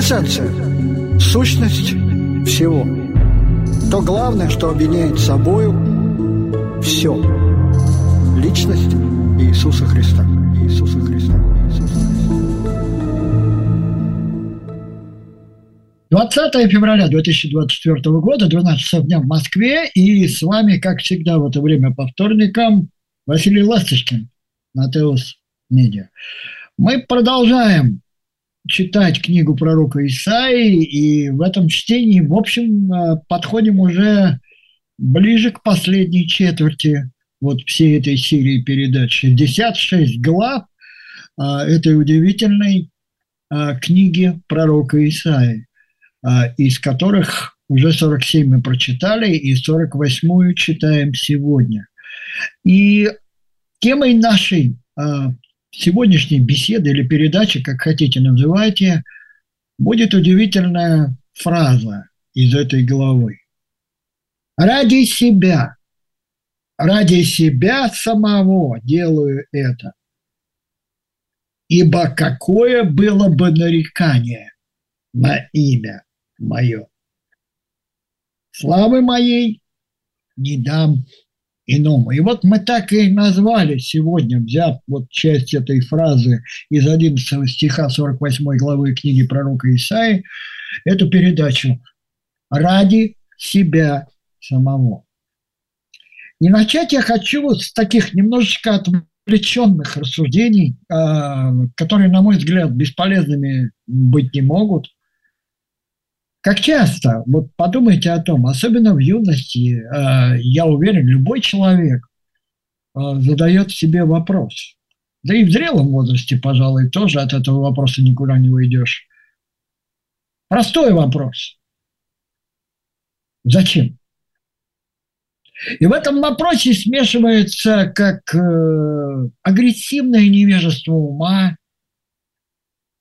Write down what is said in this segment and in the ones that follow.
Квинтэссенция, сущность всего. То главное, что объединяет собою все. Личность Иисуса Христа. Иисуса Христа. Иисуса Христа. 20 февраля 2024 года, 12 часов дня в Москве, и с вами, как всегда, в это время по вторникам, Василий Ласточкин, Натеус Медиа. Мы продолжаем читать книгу пророка Исаии, и в этом чтении, в общем, э, подходим уже ближе к последней четверти вот всей этой серии передач. 66 глав э, этой удивительной э, книги пророка Исаии, из которых уже 47 мы прочитали, и 48-ю читаем сегодня. И темой нашей сегодняшней беседы или передачи, как хотите называйте, будет удивительная фраза из этой главы. Ради себя, ради себя самого делаю это. Ибо какое было бы нарекание на имя мое? Славы моей не дам иному. И вот мы так и назвали сегодня, взяв вот часть этой фразы из 11 стиха 48 главы книги пророка Исаи, эту передачу «Ради себя самого». И начать я хочу вот с таких немножечко отвлеченных рассуждений, а, которые, на мой взгляд, бесполезными быть не могут – как часто, вот подумайте о том, особенно в юности, э, я уверен, любой человек э, задает себе вопрос. Да и в зрелом возрасте, пожалуй, тоже от этого вопроса никуда не уйдешь. Простой вопрос. Зачем? И в этом вопросе смешивается как э, агрессивное невежество ума,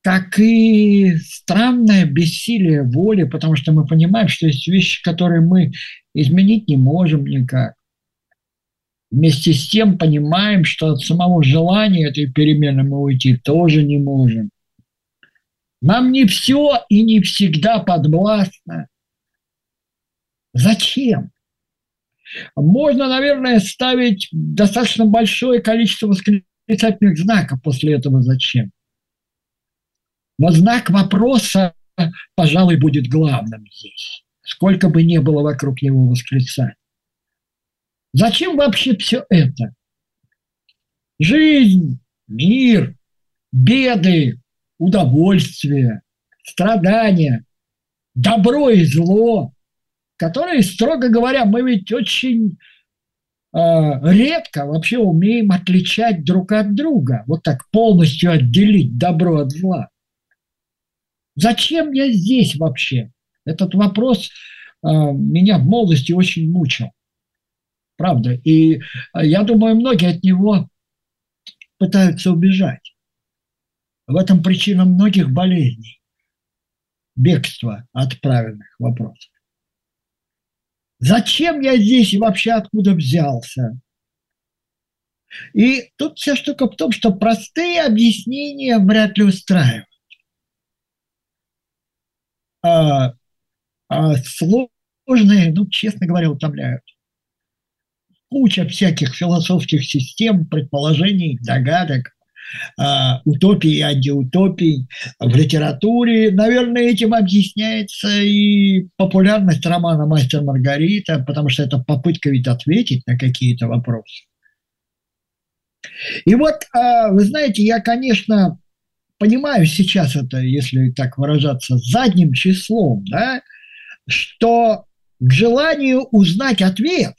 так и странное бессилие воли, потому что мы понимаем, что есть вещи, которые мы изменить не можем никак. Вместе с тем понимаем, что от самого желания этой перемены мы уйти тоже не можем. Нам не все и не всегда подвластно. Зачем? Можно, наверное, ставить достаточно большое количество восклицательных знаков после этого «зачем». Но знак вопроса, пожалуй, будет главным здесь. Сколько бы ни было вокруг него восклицаний. Зачем вообще все это? Жизнь, мир, беды, удовольствие, страдания, добро и зло, которые, строго говоря, мы ведь очень э, редко вообще умеем отличать друг от друга, вот так полностью отделить добро от зла. Зачем я здесь вообще? Этот вопрос э, меня в молодости очень мучил. Правда. И э, я думаю, многие от него пытаются убежать. В этом причина многих болезней. Бегство от правильных вопросов. Зачем я здесь и вообще откуда взялся? И тут вся штука в том, что простые объяснения вряд ли устраивают а, а сложные, ну, честно говоря, утомляют. Куча всяких философских систем, предположений, догадок, а, утопий и антиутопий в литературе. Наверное, этим объясняется и популярность романа «Мастер Маргарита», потому что это попытка ведь ответить на какие-то вопросы. И вот, а, вы знаете, я, конечно, понимаю сейчас это, если так выражаться, задним числом, да, что к желанию узнать ответ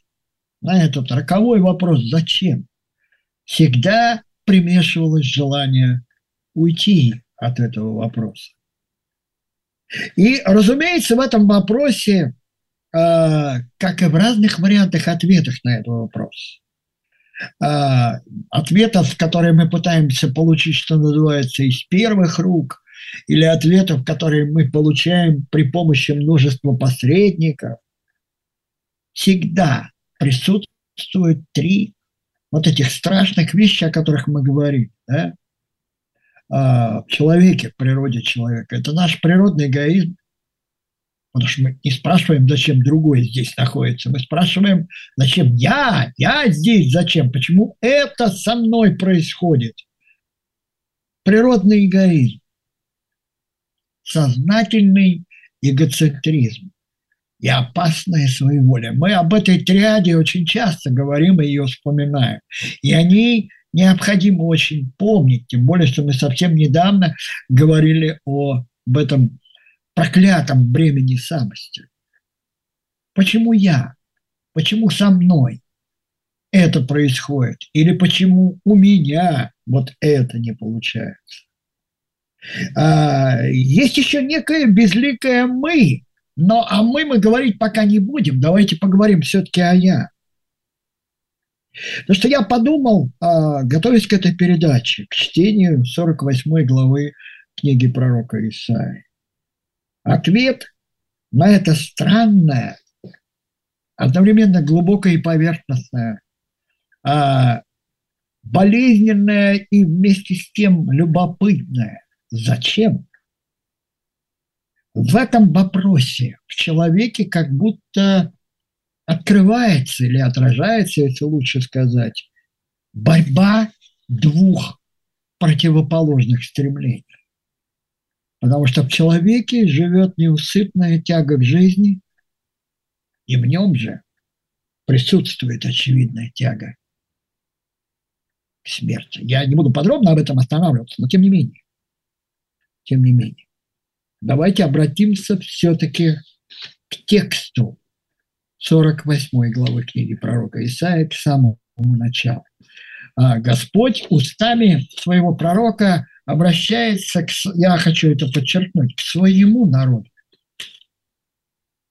на этот роковой вопрос «зачем?» всегда примешивалось желание уйти от этого вопроса. И, разумеется, в этом вопросе, э, как и в разных вариантах ответов на этот вопрос, ответов, которые мы пытаемся получить, что называется, из первых рук, или ответов, которые мы получаем при помощи множества посредников, всегда присутствуют три вот этих страшных вещей, о которых мы говорим. Да? в человеке, в природе человека. Это наш природный эгоизм, Потому что мы не спрашиваем, зачем другой здесь находится. Мы спрашиваем, зачем я, я здесь, зачем, почему это со мной происходит. Природный эгоизм, сознательный эгоцентризм и опасная своеволие. Мы об этой триаде очень часто говорим и ее вспоминаем. И они необходимо очень помнить, тем более, что мы совсем недавно говорили о, об этом проклятом бремени самости. Почему я? Почему со мной это происходит? Или почему у меня вот это не получается? А, есть еще некое безликое «мы», но о «мы» мы говорить пока не будем. Давайте поговорим все-таки о «я». Потому что я подумал, а, готовясь к этой передаче, к чтению 48 главы книги пророка Исаии. Ответ на это странное, одновременно глубокое и поверхностное, а, болезненное и вместе с тем любопытное. Зачем? В этом вопросе в человеке как будто открывается или отражается, если лучше сказать, борьба двух противоположных стремлений. Потому что в человеке живет неусыпная тяга к жизни, и в нем же присутствует очевидная тяга к смерти. Я не буду подробно об этом останавливаться, но тем не менее, тем не менее, давайте обратимся все-таки к тексту 48 главы книги пророка Исаия, к самому началу. А Господь устами своего пророка обращается, к, я хочу это подчеркнуть, к своему народу.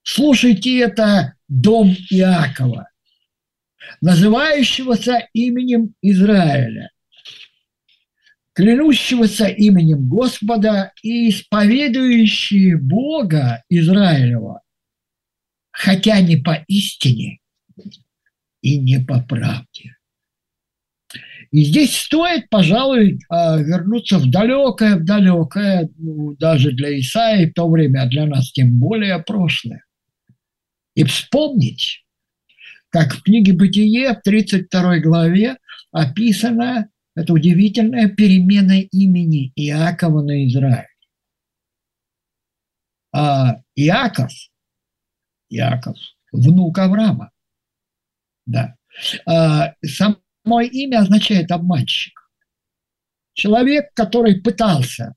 Слушайте это, дом Иакова, называющегося именем Израиля, клянущегося именем Господа и исповедующие Бога Израилева, хотя не по истине и не по правде. И здесь стоит, пожалуй, а, вернуться в далекое, в далекое, ну, даже для Исаи в то время, а для нас тем более прошлое. И вспомнить, как в книге «Бытие» в 32 главе описана эта удивительная перемена имени Иакова на Израиль. А Иаков, Иаков, внук Авраама, да, а, сам Мое имя означает обманщик. Человек, который пытался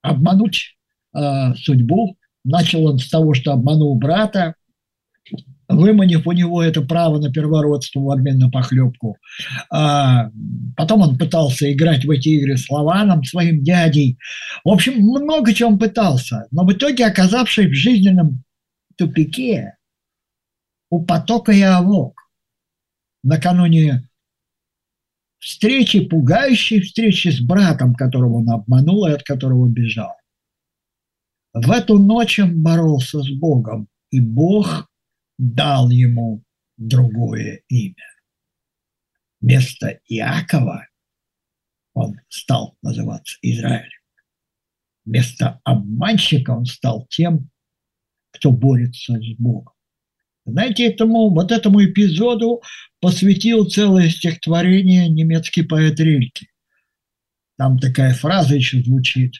обмануть э, судьбу, начал он с того, что обманул брата, выманив у него это право на первородство в обмен на похлебку. А потом он пытался играть в эти игры с Лаваном, своим дядей. В общем, много он пытался. Но в итоге, оказавшись в жизненном тупике, у потока Явок, накануне встречи, пугающей встречи с братом, которого он обманул и от которого бежал. В эту ночь он боролся с Богом, и Бог дал ему другое имя. Вместо Иакова он стал называться Израилем. Вместо обманщика он стал тем, кто борется с Богом. Знаете, этому, вот этому эпизоду посвятил целое стихотворение немецкий поэт Рильке. Там такая фраза еще звучит.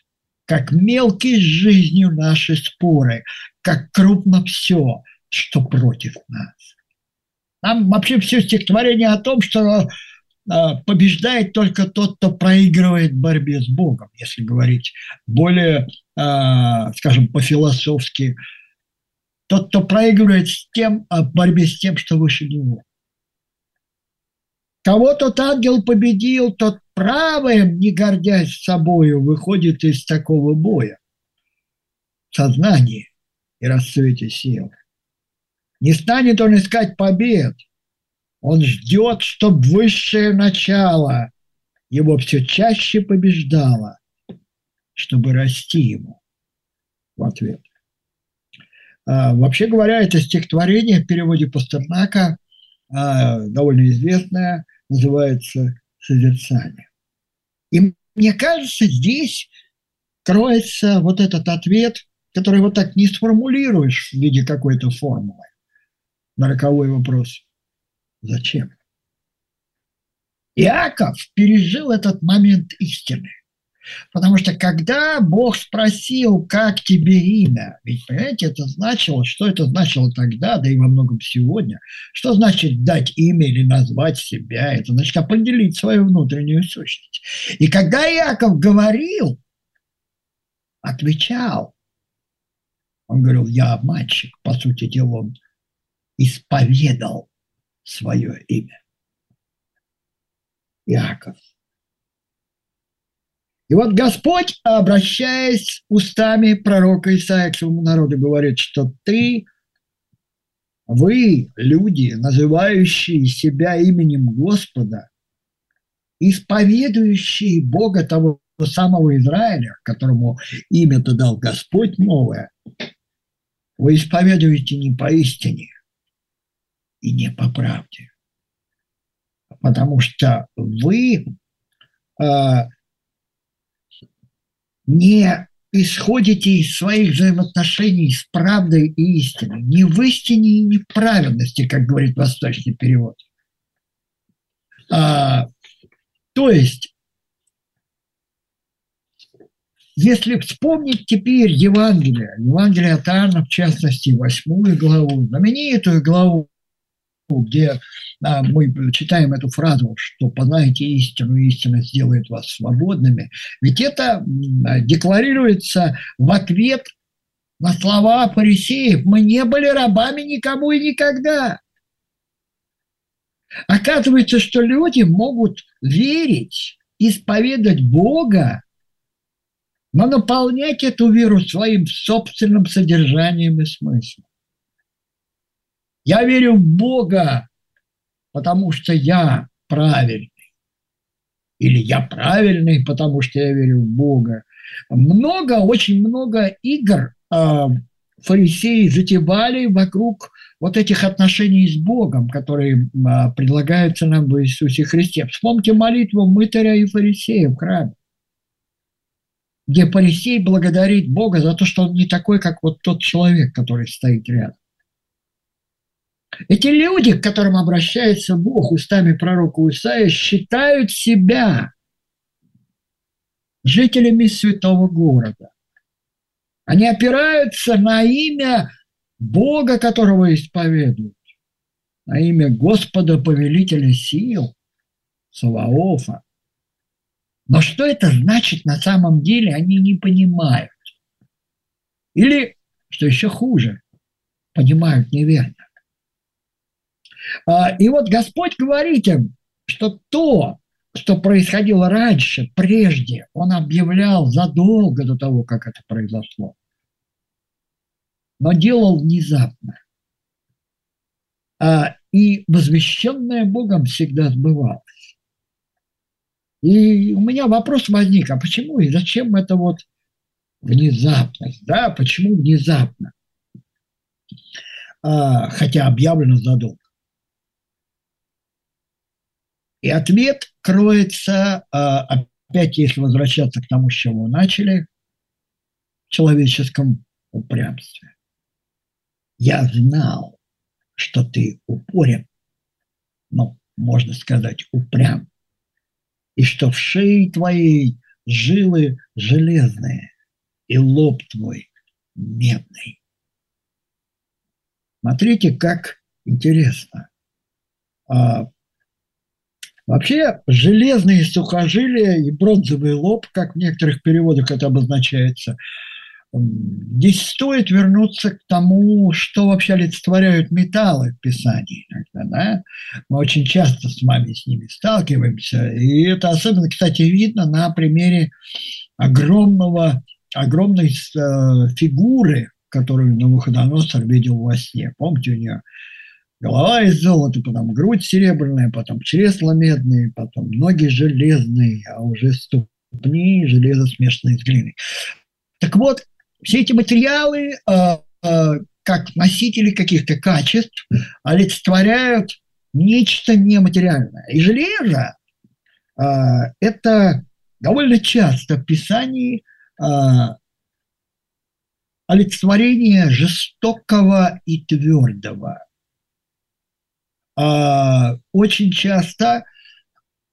«Как мелкие с жизнью наши споры, как крупно все, что против нас». Там вообще все стихотворение о том, что а, побеждает только тот, кто проигрывает в борьбе с Богом, если говорить более, а, скажем, по-философски, тот, кто проигрывает с тем, а, в борьбе с тем, что выше него. Кого тот ангел победил, тот правым, не гордясь собою, выходит из такого боя. Сознание и расцвете сил. Не станет он искать побед. Он ждет, чтоб высшее начало его все чаще побеждало, чтобы расти ему в ответ. А, вообще говоря, это стихотворение в переводе Пастернака а, довольно известное, называется «Созерцание». И мне кажется, здесь кроется вот этот ответ, который вот так не сформулируешь в виде какой-то формулы на роковой вопрос. Зачем? Иаков пережил этот момент истины. Потому что когда Бог спросил, как тебе имя, ведь, понимаете, это значило, что это значило тогда, да и во многом сегодня, что значит дать имя или назвать себя, это значит определить свою внутреннюю сущность. И когда Иаков говорил, отвечал, он говорил, я обманщик, по сути дела, он исповедал свое имя. Иаков. И вот Господь, обращаясь устами пророка Исаия к своему народу, говорит, что ты, вы, люди, называющие себя именем Господа, исповедующие Бога того самого Израиля, которому имя-то дал Господь новое, вы исповедуете не по истине и не по правде, потому что вы э, не исходите из своих взаимоотношений с правдой и истиной, не в истине и не в как говорит восточный перевод. А, то есть, если вспомнить теперь Евангелие, Евангелие от Иоанна, в частности, восьмую главу, знаменитую главу, где а, мы читаем эту фразу, что познаете истину, истина сделает вас свободными, ведь это декларируется в ответ на слова фарисеев. Мы не были рабами никому и никогда. Оказывается, что люди могут верить, исповедать Бога, но наполнять эту веру своим собственным содержанием и смыслом. Я верю в Бога, потому что я правильный. Или я правильный, потому что я верю в Бога. Много, очень много игр э, фарисеи затевали вокруг вот этих отношений с Богом, которые э, предлагаются нам в Иисусе Христе. Вспомните молитву мытаря и фарисея в храме, где фарисей благодарит Бога за то, что он не такой, как вот тот человек, который стоит рядом. Эти люди, к которым обращается Бог устами пророка Исаия, считают себя жителями святого города. Они опираются на имя Бога, которого исповедуют, на имя Господа, повелителя сил, Саваофа. Но что это значит на самом деле, они не понимают. Или, что еще хуже, понимают неверно. А, и вот Господь говорит им, что то, что происходило раньше, прежде, Он объявлял задолго до того, как это произошло. Но делал внезапно. А, и возвещенное Богом всегда сбывалось. И у меня вопрос возник, а почему и зачем это вот внезапность, да, почему внезапно? А, хотя объявлено задолго. И ответ кроется, а, опять если возвращаться к тому, с чего начали, в человеческом упрямстве. Я знал, что ты упорен, ну, можно сказать, упрям, и что в шее твоей жилы железные, и лоб твой медный. Смотрите, как интересно. Вообще железные сухожилия и бронзовый лоб, как в некоторых переводах это обозначается, здесь стоит вернуться к тому, что вообще олицетворяют металлы в Писании. Иногда, да? Мы очень часто с вами с ними сталкиваемся. И это особенно, кстати, видно на примере огромного, огромной э, фигуры, которую Навуходоносор видел во сне. Помните, у нее голова из золота, потом грудь серебряная, потом чресла медные, потом ноги железные, а уже ступни железо смешанные с глиной. Так вот, все эти материалы, э, э, как носители каких-то качеств, олицетворяют нечто нематериальное. И железо э, – это довольно часто в Писании а, олицетворение жестокого и твердого. А, очень часто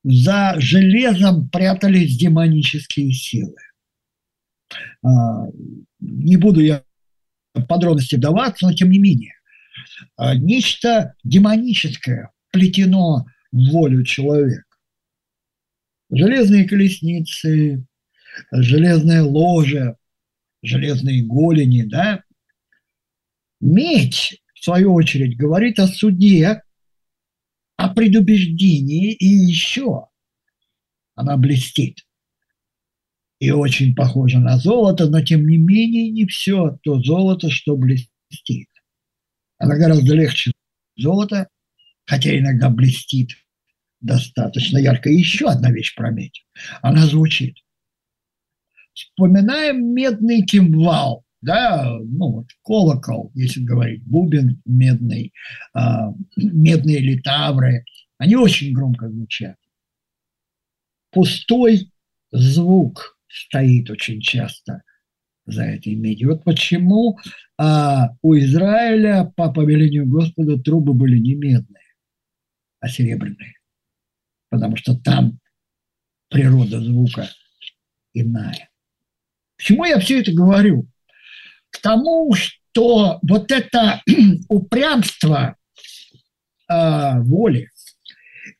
за железом прятались демонические силы. А, не буду я подробности вдаваться, но тем не менее. А, нечто демоническое плетено в волю человека. Железные колесницы, железное ложе, железные голени, да. Медь, в свою очередь, говорит о суде, о предубеждении и еще она блестит. И очень похожа на золото, но тем не менее не все то золото, что блестит. Она гораздо легче золота, хотя иногда блестит достаточно ярко. И еще одна вещь про медь. Она звучит. Вспоминаем медный кимвал да, ну вот колокол, если говорить, бубен медный, э, медные литавры, они очень громко звучат. Пустой звук стоит очень часто за этой медью. Вот почему а, у Израиля по повелению Господа трубы были не медные, а серебряные. Потому что там природа звука иная. Почему я все это говорю? К тому, что вот это упрямство э, воли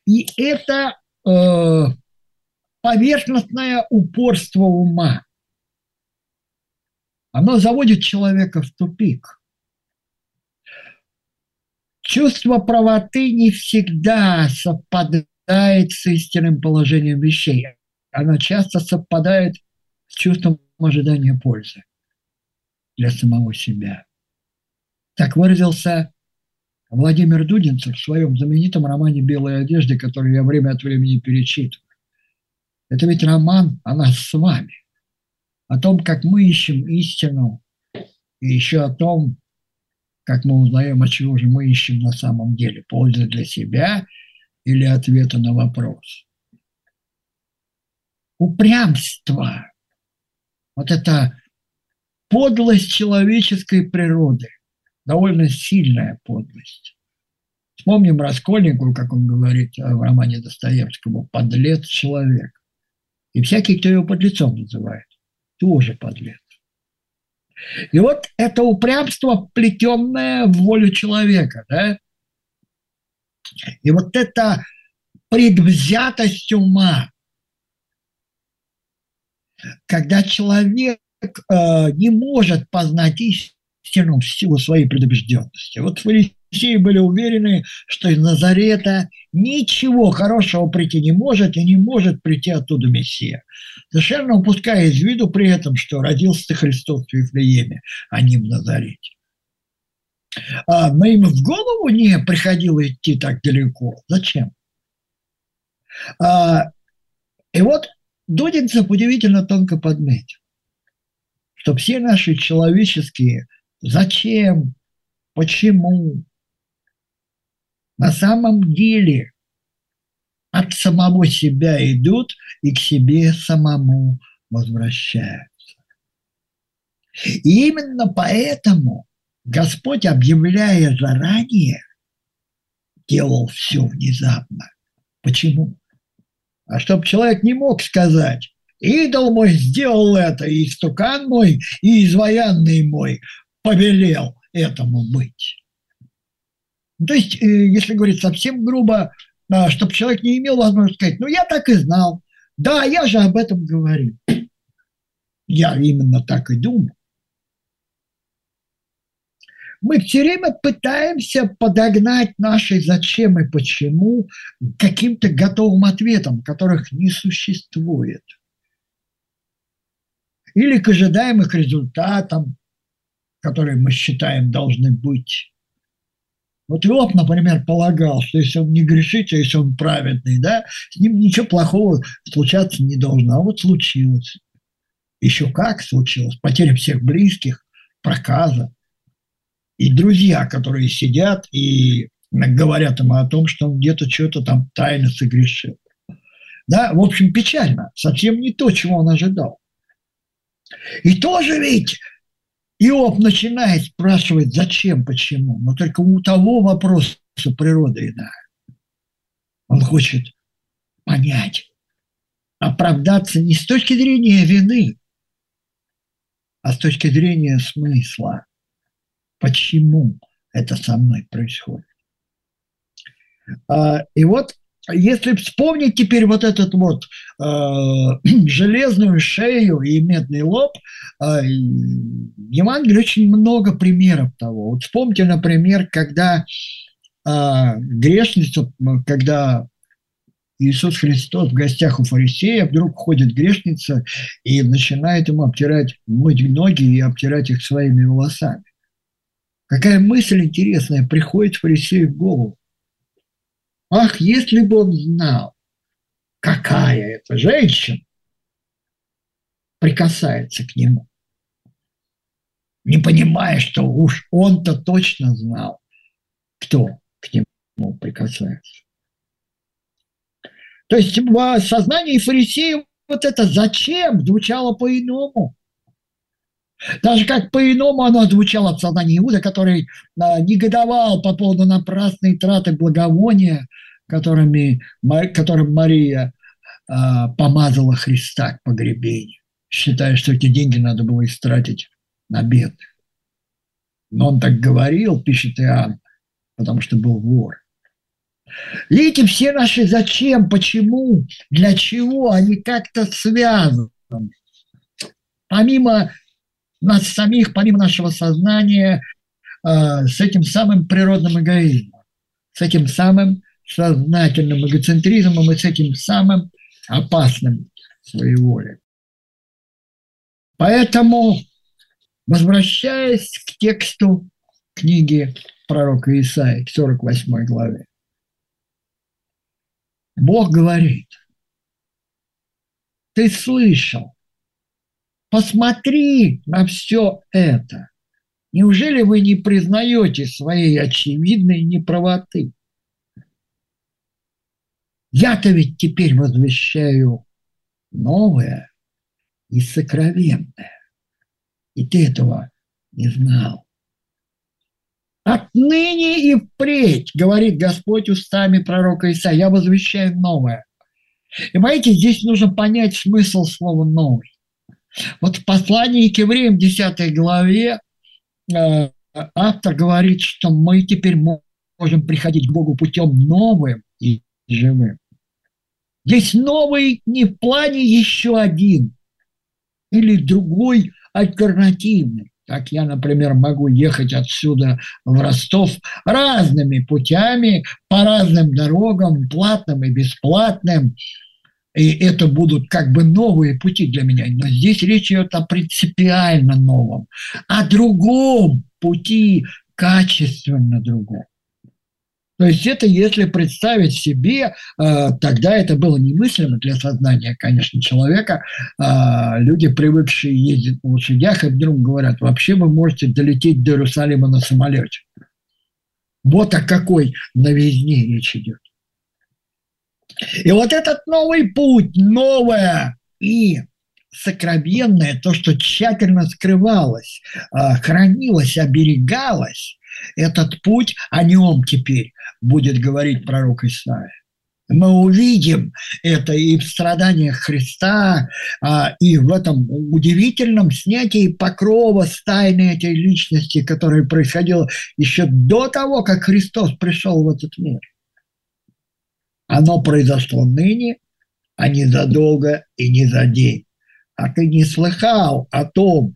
и это э, поверхностное упорство ума, оно заводит человека в тупик. Чувство правоты не всегда совпадает с истинным положением вещей. Оно часто совпадает с чувством ожидания пользы для самого себя. Так выразился Владимир Дудинцев в своем знаменитом романе «Белая одежда», который я время от времени перечитываю. Это ведь роман о нас с вами, о том, как мы ищем истину, и еще о том, как мы узнаем, а чего же мы ищем на самом деле, пользы для себя или ответа на вопрос. Упрямство, вот это подлость человеческой природы, довольно сильная подлость. Вспомним Раскольникову, как он говорит в романе Достоевского, «подлец человек». И всякий, кто его подлецом называет, тоже подлец. И вот это упрямство, плетенное в волю человека, да? И вот эта предвзятость ума, когда человек э, не может познать истину в силу своей предубежденности. Вот фарисеи были уверены, что из Назарета ничего хорошего прийти не может, и не может прийти оттуда Мессия. Совершенно упуская из виду при этом, что родился Христос в Вифлееме, а не в Назарете. А, но им в голову не приходило идти так далеко. Зачем? А, и вот Дудинцев удивительно тонко подметил что все наши человеческие зачем, почему, на самом деле от самого себя идут и к себе самому возвращаются. И именно поэтому Господь, объявляя заранее, делал все внезапно. Почему? А чтобы человек не мог сказать, идол мой сделал это, и стукан мой, и изваянный мой повелел этому быть. То есть, э, если говорить совсем грубо, а, чтобы человек не имел возможности сказать, ну, я так и знал, да, я же об этом говорил. Я именно так и думал. Мы все время пытаемся подогнать наши зачем и почему каким-то готовым ответам, которых не существует или к ожидаемых результатам, которые мы считаем должны быть. Вот Иов, например, полагал, что если он не грешит, а если он праведный, да, с ним ничего плохого случаться не должно. А вот случилось. Еще как случилось. Потеря всех близких, проказа. И друзья, которые сидят и говорят ему о том, что он где-то что-то там тайно согрешил. Да, в общем, печально. Совсем не то, чего он ожидал. И тоже ведь Иов начинает спрашивать, зачем, почему. Но только у того вопроса природа иная. Он хочет понять, оправдаться не с точки зрения вины, а с точки зрения смысла. Почему это со мной происходит? А, и вот если вспомнить теперь вот этот вот э, железную шею и медный лоб, э, в Евангелии очень много примеров того. Вот вспомните, например, когда э, грешница, когда Иисус Христос в гостях у фарисея, вдруг ходит грешница и начинает ему обтирать, мыть ноги и обтирать их своими волосами. Какая мысль интересная приходит фарисею в голову. Ах, если бы он знал, какая это женщина прикасается к нему, не понимая, что уж он-то точно знал, кто к нему прикасается. То есть в сознании фарисеев вот это «зачем» звучало по-иному. Даже как по-иному оно звучало в сознании Иуда, который а, негодовал по поводу напрасной траты благовония, которыми, которым Мария а, помазала Христа к погребению, считая, что эти деньги надо было истратить на бедных. Но он так говорил, пишет Иоанн, потому что был вор. Видите, все наши зачем, почему, для чего, они как-то связаны. Помимо нас самих, помимо нашего сознания, э, с этим самым природным эгоизмом, с этим самым сознательным эгоцентризмом и с этим самым опасным своеволием. Поэтому, возвращаясь к тексту книги пророка Исаии, к 48 главе, Бог говорит, ты слышал, посмотри на все это. Неужели вы не признаете своей очевидной неправоты? Я-то ведь теперь возвещаю новое и сокровенное. И ты этого не знал. Отныне и впредь, говорит Господь устами пророка Иса, я возвещаю новое. И понимаете, здесь нужно понять смысл слова «новый». Вот в послании к евреям 10 главе э, автор говорит, что мы теперь можем приходить к Богу путем новым и живым. Здесь новый не в плане еще один или другой альтернативный. Так я, например, могу ехать отсюда в Ростов разными путями, по разным дорогам, платным и бесплатным. И это будут как бы новые пути для меня. Но здесь речь идет о принципиально новом, о другом пути, качественно другом. То есть это, если представить себе, э, тогда это было немыслимо для сознания, конечно, человека. Э, люди, привыкшие ездить на лошадях, и вдруг говорят, вообще вы можете долететь до Иерусалима на самолете. Вот о какой новизне речь идет. И вот этот новый путь, новое и сокровенное, то, что тщательно скрывалось, э, хранилось, оберегалось, этот путь, о нем теперь будет говорить пророк Исаия. Мы увидим это и в страданиях Христа, а, и в этом удивительном снятии покрова с тайны этой личности, которое происходило еще до того, как Христос пришел в этот мир. Оно произошло ныне, а не задолго и не за день. А ты не слыхал о том,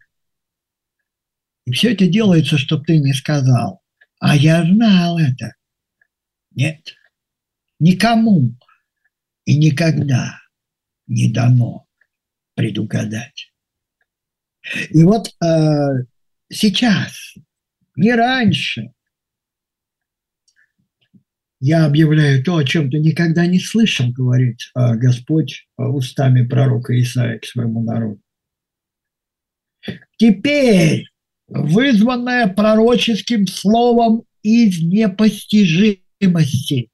и все это делается, чтобы ты не сказал. А я знал это. Нет, никому и никогда не дано предугадать. И вот э, сейчас, не раньше, я объявляю то, о чем ты никогда не слышал, говорит э, Господь э, устами пророка Исаия к своему народу. Теперь, вызванное пророческим словом из непостижимости,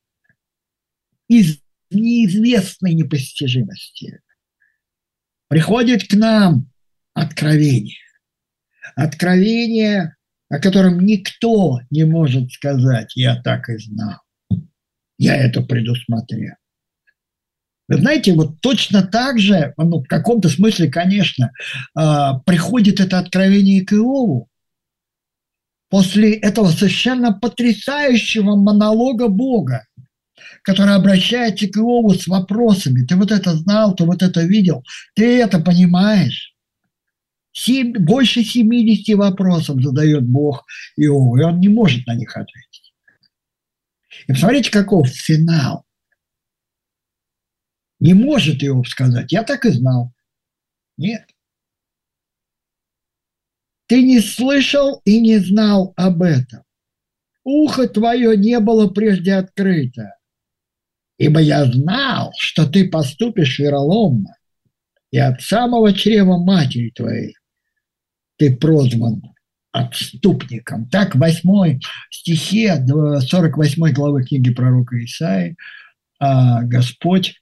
из неизвестной непостижимости. Приходит к нам откровение. Откровение, о котором никто не может сказать, я так и знал. Я это предусмотрел. Вы знаете, вот точно так же, ну, в каком-то смысле, конечно, а, приходит это откровение к Иову после этого совершенно потрясающего монолога Бога, который обращается к Иову с вопросами. Ты вот это знал, ты вот это видел, ты это понимаешь? Семь, больше 70 вопросов задает Бог Иову, и он не может на них ответить. И посмотрите, каков финал. Не может Иов сказать, я так и знал. Нет. Ты не слышал и не знал об этом. Ухо твое не было прежде открыто. Ибо я знал, что ты поступишь вероломно, и от самого чрева матери твоей ты прозван отступником. Так в 8 стихе 48 главы книги пророка Исаи а, Господь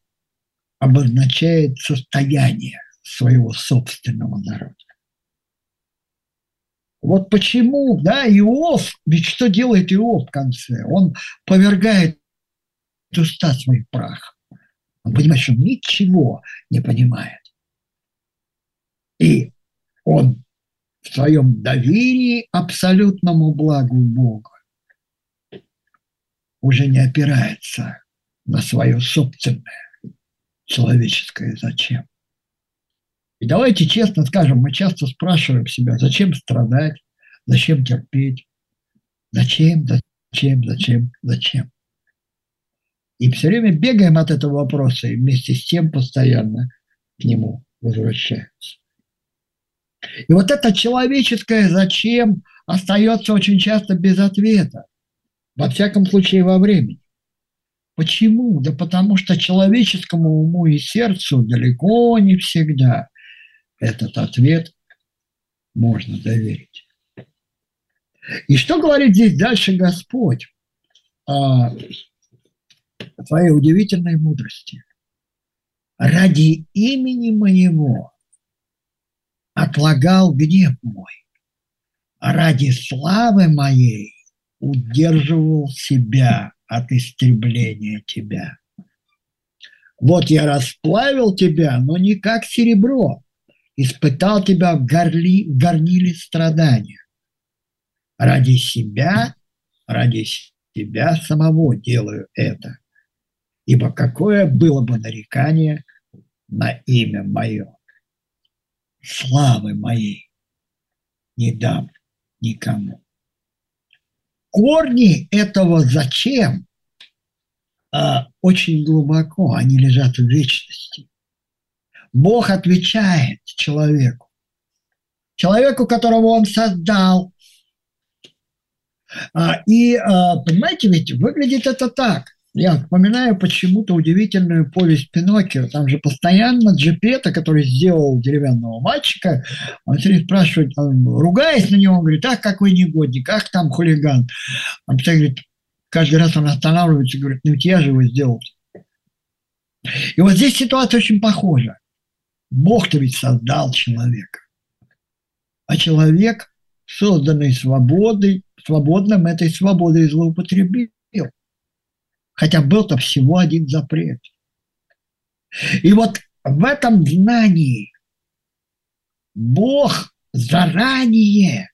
обозначает состояние своего собственного народа. Вот почему, да, Иов, ведь что делает Иов в конце? Он повергает уста своих прах. Он понимает, что ничего не понимает. И он в своем доверии абсолютному благу Бога уже не опирается на свое собственное человеческое зачем. И давайте честно скажем, мы часто спрашиваем себя, зачем страдать, зачем терпеть, зачем, зачем, зачем, зачем. И все время бегаем от этого вопроса и вместе с тем постоянно к нему возвращаемся. И вот это человеческое «зачем» остается очень часто без ответа, во всяком случае во времени. Почему? Да потому что человеческому уму и сердцу далеко не всегда этот ответ можно доверить. И что говорит здесь дальше Господь о своей удивительной мудрости? Ради имени моего отлагал гнев мой, а ради славы моей удерживал себя от истребления тебя. Вот я расплавил тебя, но не как серебро, испытал тебя в, горли, в горниле страдания. Ради себя, ради себя самого делаю это. Ибо какое было бы нарекание на имя мое? Славы моей не дам никому корни этого зачем а, очень глубоко, они лежат в вечности. Бог отвечает человеку, человеку, которого он создал. А, и, а, понимаете, ведь выглядит это так. Я вспоминаю почему-то удивительную повесть Пиноккио. Там же постоянно Джипета, который сделал деревянного мальчика, он все спрашивает, он, ругаясь на него, он говорит, ах, какой негодник, ах, там хулиган. Он говорит, каждый раз он останавливается и говорит, ну ведь я же его сделал. И вот здесь ситуация очень похожа. Бог-то ведь создал человека. А человек, созданный свободой, свободным этой свободой злоупотребил хотя был-то всего один запрет. И вот в этом знании Бог заранее,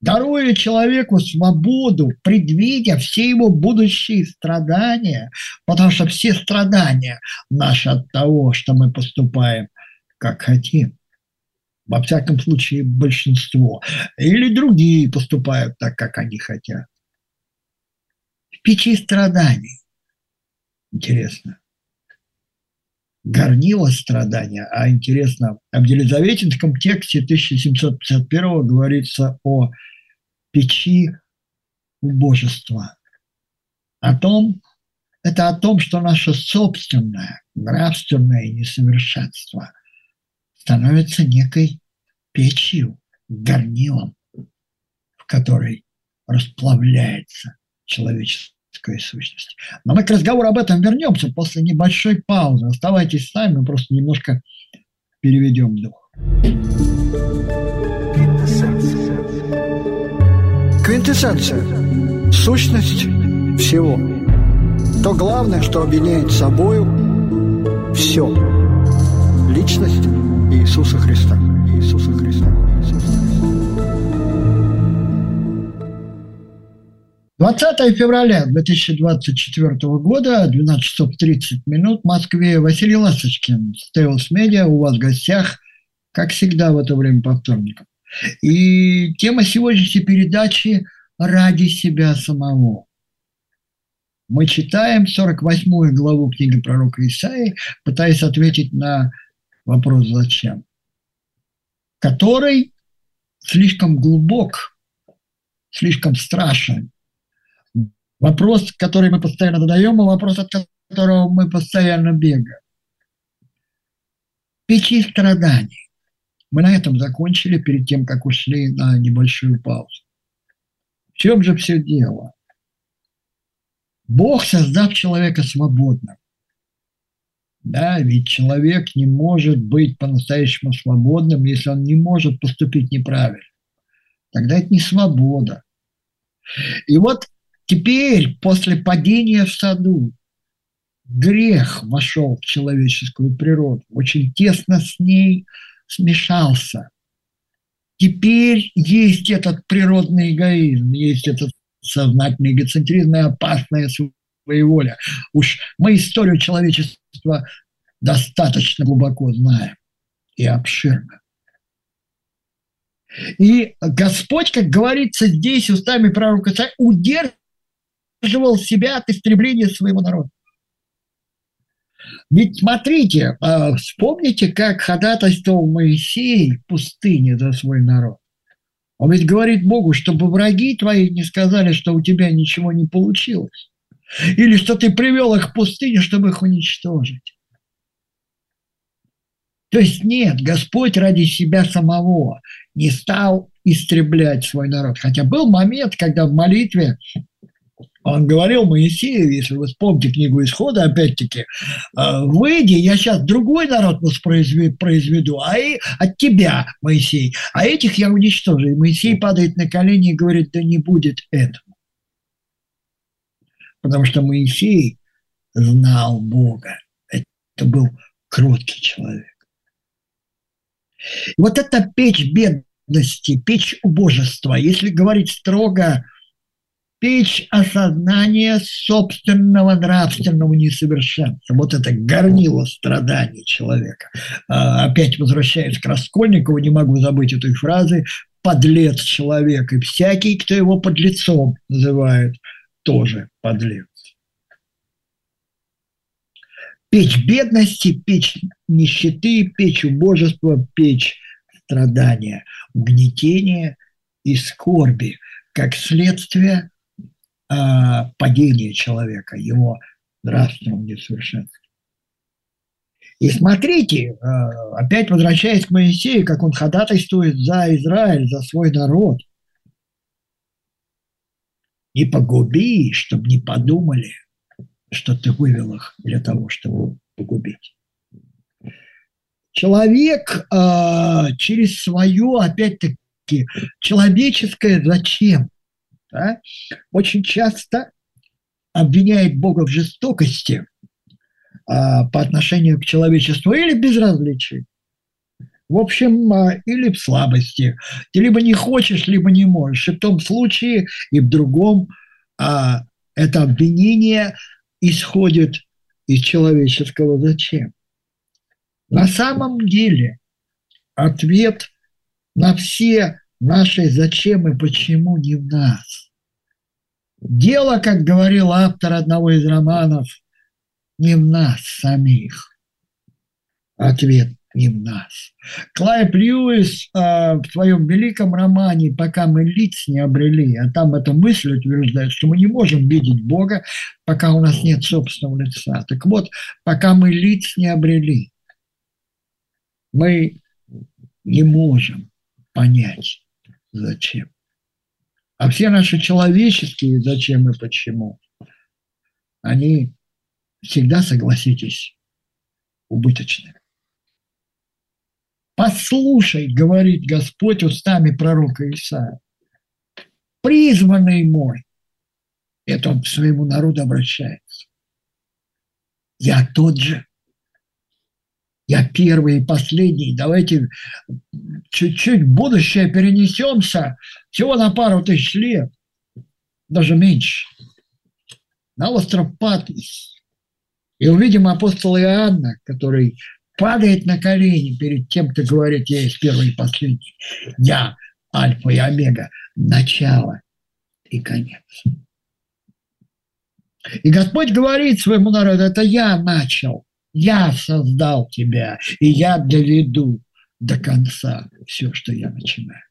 даруя человеку свободу, предвидя все его будущие страдания, потому что все страдания наши от того, что мы поступаем как хотим. Во всяком случае, большинство. Или другие поступают так, как они хотят печи страданий. Интересно. Горнило страдания, а интересно, в Елизаветинском тексте 1751 говорится о печи убожества. О том, это о том, что наше собственное нравственное несовершенство становится некой печью, горнилом, в которой расплавляется человеческое сущности. Но мы к разговору об этом вернемся после небольшой паузы. Оставайтесь с нами, мы просто немножко переведем дух. Квинтэссенция. Сущность всего. То главное, что объединяет собою все. Личность Иисуса Христа. Иисуса Христа. 20 февраля 2024 года, 12 часов 30 минут в Москве. Василий Ласточкин, Стеус Медиа, у вас в гостях, как всегда в это время по вторникам. И тема сегодняшней передачи «Ради себя самого». Мы читаем 48 главу книги пророка Исаии, пытаясь ответить на вопрос «Зачем?», который слишком глубок, слишком страшен, Вопрос, который мы постоянно задаем, и вопрос, от которого мы постоянно бегаем. Печи страданий. Мы на этом закончили перед тем, как ушли на небольшую паузу. В чем же все дело? Бог, создав человека свободным, да, ведь человек не может быть по-настоящему свободным, если он не может поступить неправильно. Тогда это не свобода. И вот Теперь, после падения в саду, грех вошел в человеческую природу, очень тесно с ней смешался. Теперь есть этот природный эгоизм, есть этот сознательный эгоцентризм и опасная своеволя. Уж мы историю человечества достаточно глубоко знаем и обширно. И Господь, как говорится здесь устами пророка, удерживает удерживал себя от истребления своего народа. Ведь смотрите, а, вспомните, как ходатайствовал Моисей в пустыне за свой народ. Он ведь говорит Богу, чтобы враги твои не сказали, что у тебя ничего не получилось. Или что ты привел их в пустыню, чтобы их уничтожить. То есть нет, Господь ради себя самого не стал истреблять свой народ. Хотя был момент, когда в молитве он говорил Моисею, если вы вспомните книгу Исхода, опять-таки, «Э, выйди, я сейчас другой народ произведу, а и от тебя, Моисей, а этих я уничтожу. И Моисей падает на колени и говорит, да не будет этого. Потому что Моисей знал Бога. Это был кроткий человек. Вот эта печь бедности, печь убожества, если говорить строго, печь осознания собственного нравственного несовершенства. Вот это горнило страданий человека. А, опять возвращаясь к Раскольникову, не могу забыть этой фразы «подлец человек», и всякий, кто его подлецом называет, тоже подлец. Печь бедности, печь нищеты, печь убожества, печь страдания, угнетения и скорби, как следствие э, падения человека, его нравственного несовершенства. И смотрите, э, опять возвращаясь к Моисею, как он ходатайствует за Израиль, за свой народ. Не погуби, чтобы не подумали, что ты вывел их для того, чтобы погубить. Человек э, через свое, опять-таки, человеческое зачем да, очень часто обвиняет Бога в жестокости а, по отношению к человечеству или безразличии. В общем, а, или в слабости. Ты либо не хочешь, либо не можешь. И в том случае, и в другом а, это обвинение исходит из человеческого зачем. На самом деле ответ на все наши зачем и почему не в нас. Дело, как говорил автор одного из романов, не в нас самих. Ответ не в нас. Клайв Льюис э, в своем великом романе «Пока мы лиц не обрели», а там эта мысль утверждает, что мы не можем видеть Бога, пока у нас нет собственного лица. Так вот, пока мы лиц не обрели, мы не можем понять, зачем. А все наши человеческие зачем и почему они всегда, согласитесь, убыточны. Послушай, говорит Господь устами пророка Исаия, призванный мой, это он к своему народу обращается. Я тот же. Я первый и последний. Давайте чуть-чуть в будущее перенесемся. Всего на пару тысяч лет. Даже меньше. На остров Патмос. И увидим апостола Иоанна, который падает на колени перед тем, кто говорит, я есть первый и последний. Я альфа и омега, начало и конец. И Господь говорит своему народу, это я начал, я создал тебя, и я доведу до конца все, что я начинаю.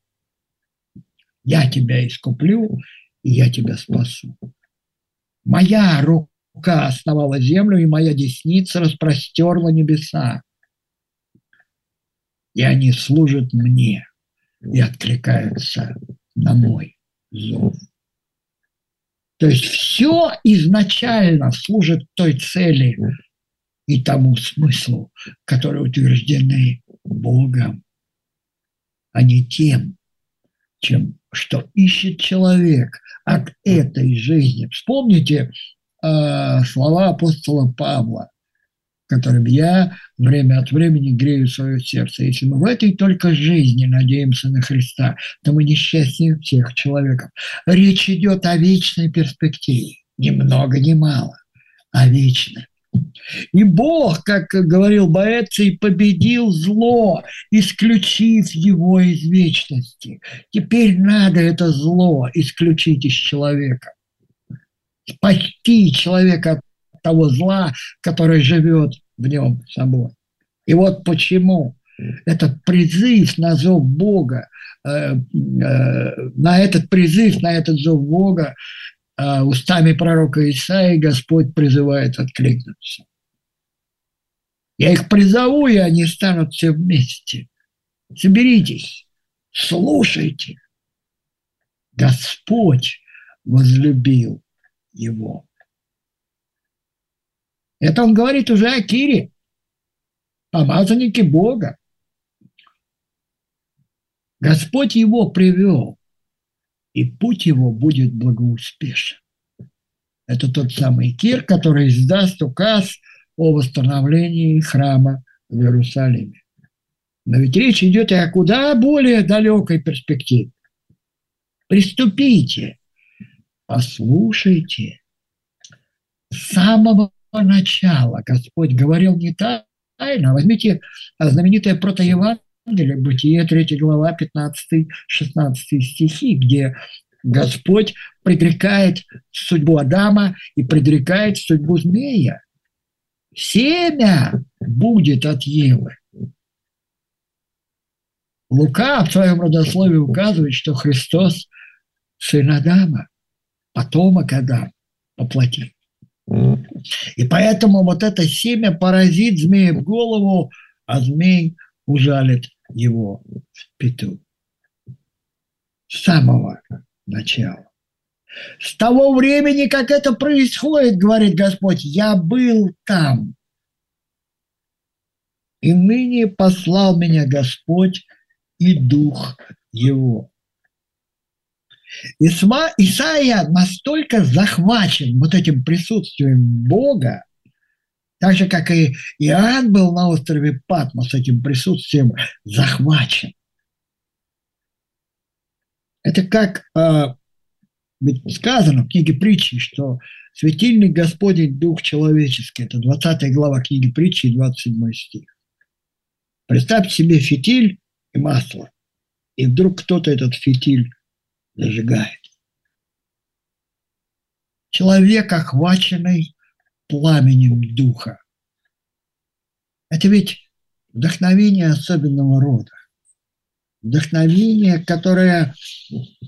Я тебя искуплю, и я тебя спасу. Моя рука основала землю, и моя десница распростерла небеса. И они служат мне и откликаются на мой зов. То есть все изначально служит той цели и тому смыслу, которые утверждены Богом, а не тем, чем что ищет человек от этой жизни. Вспомните э, слова апостола Павла которым я время от времени грею свое сердце. Если мы в этой только жизни надеемся на Христа, то мы несчастнее всех человеков. Речь идет о вечной перспективе. Ни много, ни мало, а вечной. И Бог, как говорил Боэций, победил зло, исключив его из вечности. Теперь надо это зло исключить из человека. Спасти человека от того зла, который живет в нем собой. И вот почему этот призыв на зов Бога, э, э, на этот призыв, на этот зов Бога э, устами пророка Исаии Господь призывает откликнуться. Я их призову, и они станут все вместе. Соберитесь, слушайте. Господь возлюбил его. Это он говорит уже о Кире, помазаннике Бога. Господь его привел, и путь его будет благоуспешен. Это тот самый Кир, который издаст указ о восстановлении храма в Иерусалиме. Но ведь речь идет и о куда более далекой перспективе. Приступите, послушайте самого начала Господь говорил не тайно. Возьмите знаменитое протоевангелие, Бытие, 3 глава, 15-16 стихи, где Господь предрекает судьбу Адама и предрекает судьбу змея. Семя будет от Евы. Лука в своем родословии указывает, что Христос – сын Адама, потомок Адама по плоти. И поэтому вот это семя поразит змея в голову, а змей ужалит его в пету. С самого начала. С того времени, как это происходит, говорит Господь, я был там. И ныне послал меня Господь и Дух Его. Исма, Исаия настолько захвачен вот этим присутствием Бога, так же, как и Иоанн был на острове Патмос этим присутствием захвачен. Это как э, ведь сказано в книге притчи, что светильник Господень Дух человеческий. Это 20 глава книги притчи, 27 стих. Представьте себе фитиль и масло. И вдруг кто-то этот фитиль зажигает. Человек, охваченный пламенем духа. Это ведь вдохновение особенного рода. Вдохновение, которое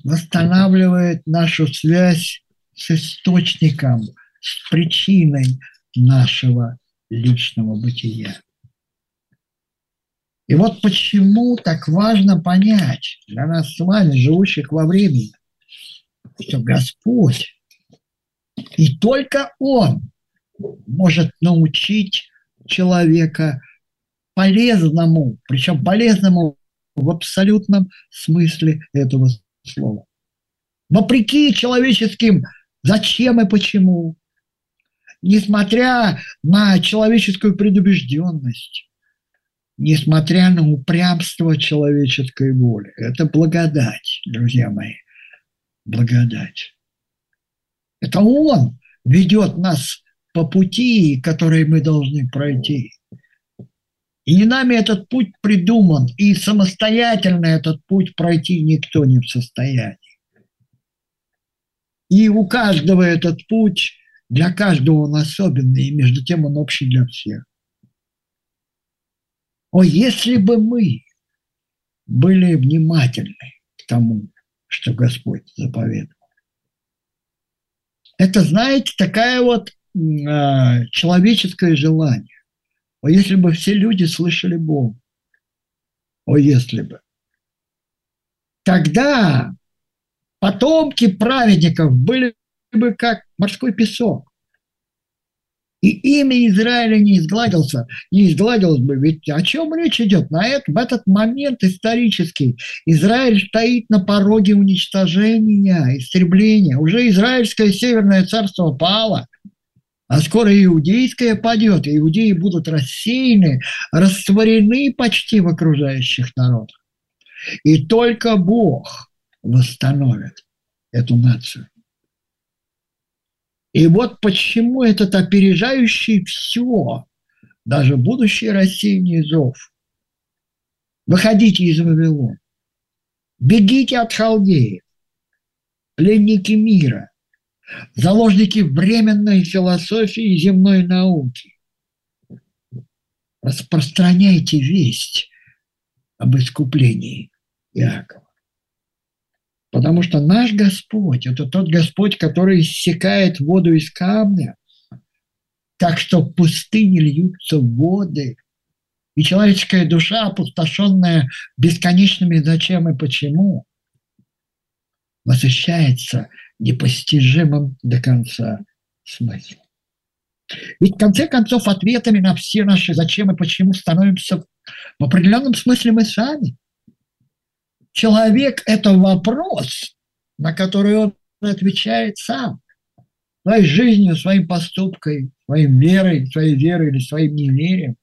восстанавливает нашу связь с источником, с причиной нашего личного бытия. И вот почему так важно понять для нас с вами, живущих во времени, что Господь и только Он может научить человека полезному, причем полезному в абсолютном смысле этого слова. Вопреки человеческим зачем и почему, несмотря на человеческую предубежденность, несмотря на упрямство человеческой воли. Это благодать, друзья мои, благодать. Это Он ведет нас по пути, который мы должны пройти. И не нами этот путь придуман, и самостоятельно этот путь пройти никто не в состоянии. И у каждого этот путь, для каждого он особенный, и между тем он общий для всех. О, если бы мы были внимательны к тому, что Господь заповедовал. Это, знаете, такая вот человеческое желание. О, если бы все люди слышали Бога. О, если бы. Тогда потомки праведников были бы как морской песок. И имя Израиля не изгладился, не изгладилось бы. Ведь о чем речь идет? На это, в этот момент исторический Израиль стоит на пороге уничтожения, истребления. Уже израильское северное царство пало, а скоро иудейское падет, иудеи будут рассеяны, растворены почти в окружающих народах. И только Бог восстановит эту нацию. И вот почему этот опережающий все, даже будущее рассеяние зов. Выходите из Вавилона, бегите от халдеев, пленники мира, заложники временной философии и земной науки. Распространяйте весть об искуплении Иакова. Потому что наш Господь – это тот Господь, который иссекает воду из камня, так что в пустыне льются воды. И человеческая душа, опустошенная бесконечными зачем и почему, восхищается непостижимым до конца смыслом. Ведь в конце концов ответами на все наши зачем и почему становимся в определенном смысле мы сами – человек – это вопрос, на который он отвечает сам. Своей жизнью, своим поступком, своим верой, своей верой или своим неверием.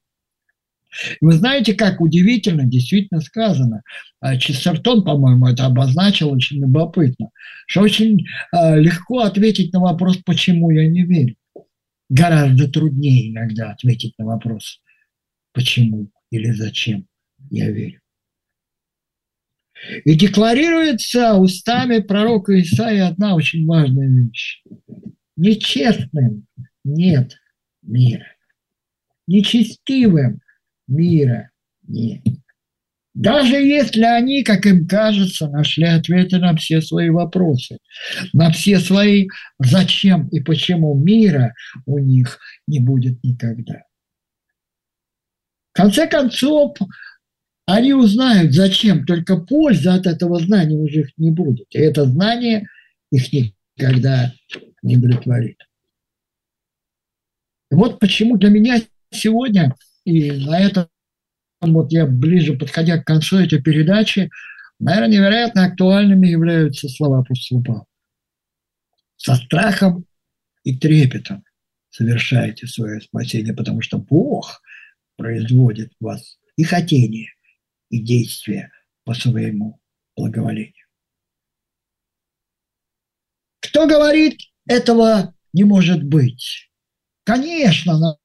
Вы знаете, как удивительно действительно сказано. А, Честертон, по-моему, это обозначил очень любопытно, что очень а, легко ответить на вопрос, почему я не верю. Гораздо труднее иногда ответить на вопрос, почему или зачем я верю. И декларируется устами пророка Исаии одна очень важная вещь. Нечестным нет мира. Нечестивым мира нет. Даже если они, как им кажется, нашли ответы на все свои вопросы, на все свои зачем и почему мира у них не будет никогда. В конце концов, они узнают, зачем, только пользы от этого знания уже не будет. И это знание их никогда не удовлетворит. И вот почему для меня сегодня, и на этом вот я ближе подходя к концу этой передачи, наверное, невероятно актуальными являются слова апостола Павла. Со страхом и трепетом совершаете свое спасение, потому что Бог производит в вас и хотение, и действия по своему благоволению. Кто говорит, этого не может быть? Конечно,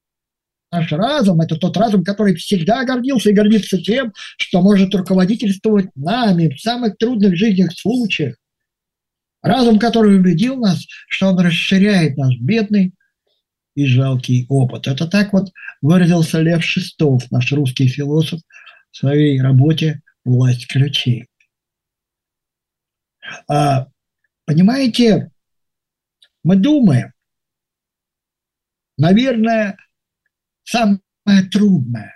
наш разум – это тот разум, который всегда гордился и гордится тем, что может руководительствовать нами в самых трудных жизненных случаях. Разум, который убедил нас, что он расширяет наш бедный и жалкий опыт. Это так вот выразился Лев Шестов, наш русский философ, в своей работе «Власть ключей». А, понимаете, мы думаем, наверное, самое трудное,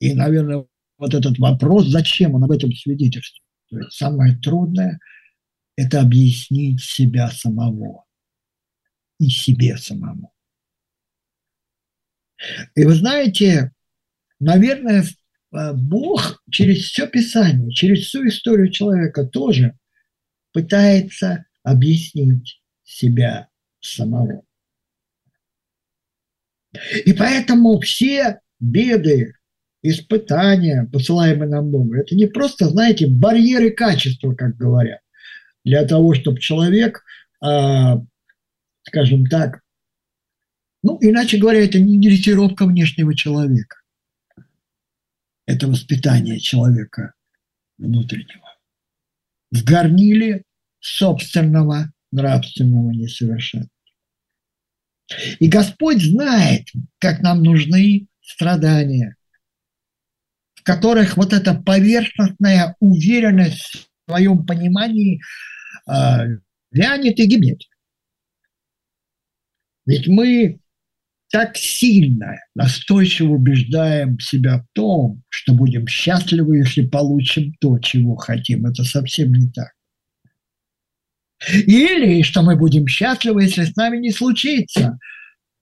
и, наверное, вот этот вопрос, зачем он об этом свидетельствует, самое трудное – это объяснить себя самого и себе самому. И вы знаете, наверное, э, Бог через все Писание, через всю историю человека тоже пытается объяснить себя самого. И поэтому все беды, испытания, посылаемые нам Богом, это не просто, знаете, барьеры качества, как говорят, для того, чтобы человек, э, скажем так, ну, иначе говоря, это не дрессировка внешнего человека. Это воспитание человека внутреннего. В горниле собственного нравственного несовершенства. И Господь знает, как нам нужны страдания, в которых вот эта поверхностная уверенность в своем понимании э, вянет и гибнет. Ведь мы так сильно, настойчиво убеждаем себя в том, что будем счастливы, если получим то, чего хотим. Это совсем не так. Или что мы будем счастливы, если с нами не случится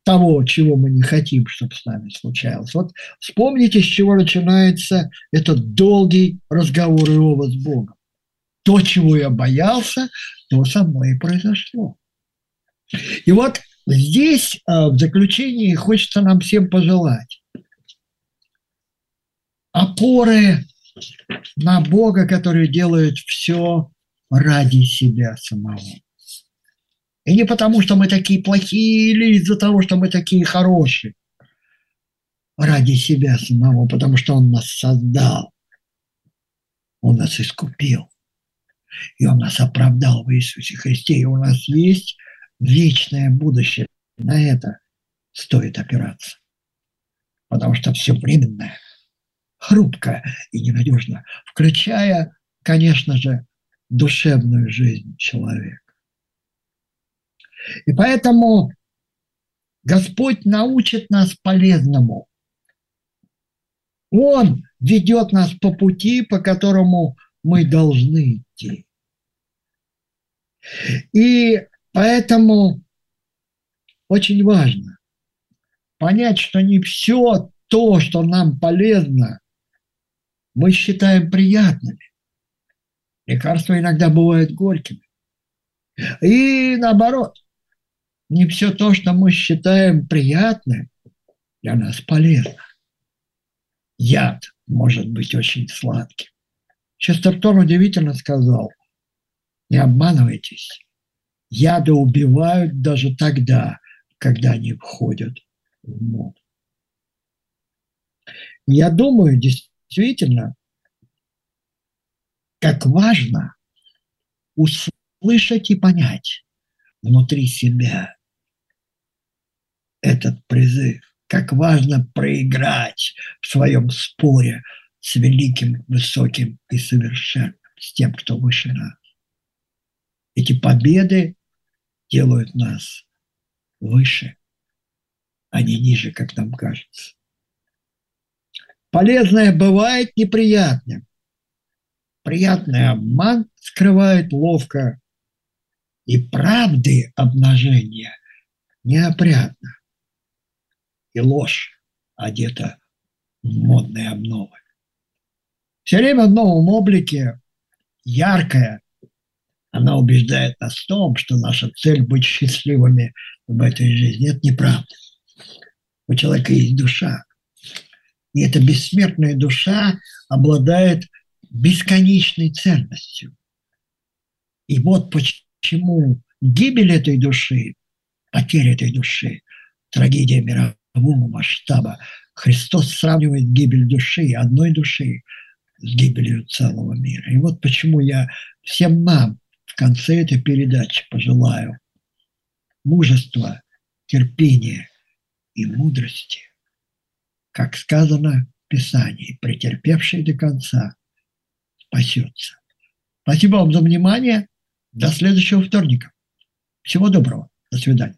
того, чего мы не хотим, чтобы с нами случалось. Вот вспомните, с чего начинается этот долгий разговор Иова с Богом. То, чего я боялся, то со мной и произошло. И вот здесь а, в заключении хочется нам всем пожелать опоры на Бога, который делает все ради себя самого. И не потому, что мы такие плохие, или из-за того, что мы такие хорошие. Ради себя самого, потому что Он нас создал. Он нас искупил. И Он нас оправдал в Иисусе Христе. И у нас есть вечное будущее. На это стоит опираться. Потому что все временное, хрупкое и ненадежно, включая, конечно же, душевную жизнь человека. И поэтому Господь научит нас полезному. Он ведет нас по пути, по которому мы должны идти. И поэтому очень важно понять, что не все то, что нам полезно, мы считаем приятными. Лекарства иногда бывают горькими. И наоборот, не все то, что мы считаем приятным, для нас полезно. Яд может быть очень сладким. Честертон удивительно сказал, не обманывайтесь, яды убивают даже тогда, когда они входят в моду. Я думаю, действительно, как важно услышать и понять внутри себя этот призыв, как важно проиграть в своем споре с великим, высоким и совершенным, с тем, кто выше нас. Эти победы делают нас выше, а не ниже, как нам кажется. Полезное бывает неприятным, приятный обман скрывает ловко, и правды обнажение неопрятно, и ложь одета в модные обновы. Все время в новом облике, яркая, она убеждает нас в том, что наша цель быть счастливыми в этой жизни. Это неправда. У человека есть душа. И эта бессмертная душа обладает бесконечной ценностью. И вот почему гибель этой души, потеря этой души, трагедия мирового масштаба. Христос сравнивает гибель души, одной души, с гибелью целого мира. И вот почему я всем нам в конце этой передачи пожелаю мужества, терпения и мудрости. Как сказано в Писании, претерпевший до конца спасется. Спасибо вам за внимание. До следующего вторника. Всего доброго. До свидания.